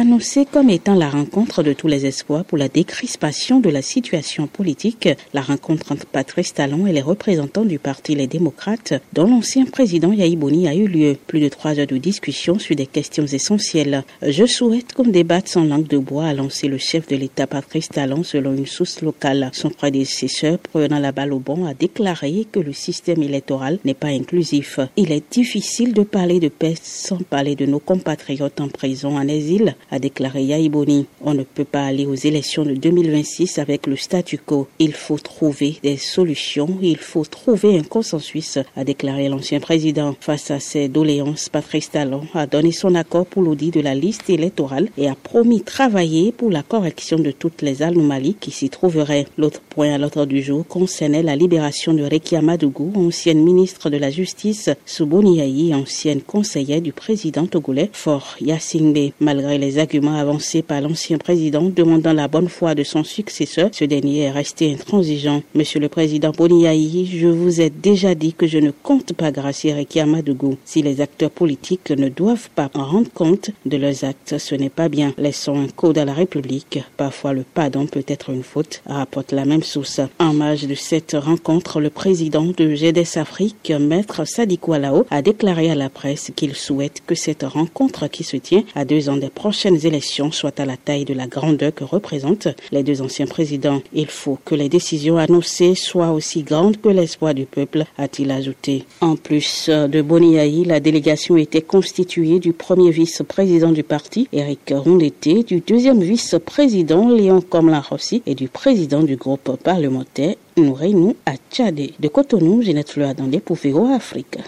Annoncée comme étant la rencontre de tous les espoirs pour la décrispation de la situation politique, la rencontre entre Patrice Talon et les représentants du parti Les Démocrates, dont l'ancien président Yahi a eu lieu. Plus de trois heures de discussion sur des questions essentielles. Je souhaite qu'on débatte sans langue de bois, a lancé le chef de l'État Patrice Talon selon une source locale. Son prédécesseur, prenant la balle au bon, a déclaré que le système électoral n'est pas inclusif. Il est difficile de parler de paix sans parler de nos compatriotes en prison, en exil a déclaré Yaïboni. On ne peut pas aller aux élections de 2026 avec le statu quo. Il faut trouver des solutions, il faut trouver un consensus, a déclaré l'ancien président. Face à ces doléances, Patrice Talon a donné son accord pour l'audit de la liste électorale et a promis travailler pour la correction de toutes les anomalies qui s'y trouveraient. L'autre point à l'ordre du jour concernait la libération de Rekia Madougou, ancienne ministre de la Justice, Souboniaï, ancienne conseillère du président togolais, Fort Yassingbe. Malgré les arguments avancés par l'ancien président demandant la bonne foi de son successeur, ce dernier est resté intransigeant. Monsieur le président Boniaï, je vous ai déjà dit que je ne compte pas gracier Rekia Madougou. Si les acteurs politiques ne doivent pas en rendre compte de leurs actes, ce n'est pas bien. Laissons un code à la République. Parfois, le pardon peut être une faute, rapporte la même source. En marge de cette rencontre, le président de GDS Afrique, Maître Sadikou Alao, a déclaré à la presse qu'il souhaite que cette rencontre qui se tient à deux ans des prochaines prochaines élections soient à la taille de la grandeur que représentent les deux anciens présidents. Il faut que les décisions annoncées soient aussi grandes que l'espoir du peuple, a-t-il ajouté. En plus de Boniaï, la délégation était constituée du premier vice-président du parti, Eric Rondeté, du deuxième vice-président, Léon Komla-Rossi, et du président du groupe parlementaire, Noureinou à Tchadé. De Cotonou, Jeanette Fleur dans pour Afrique.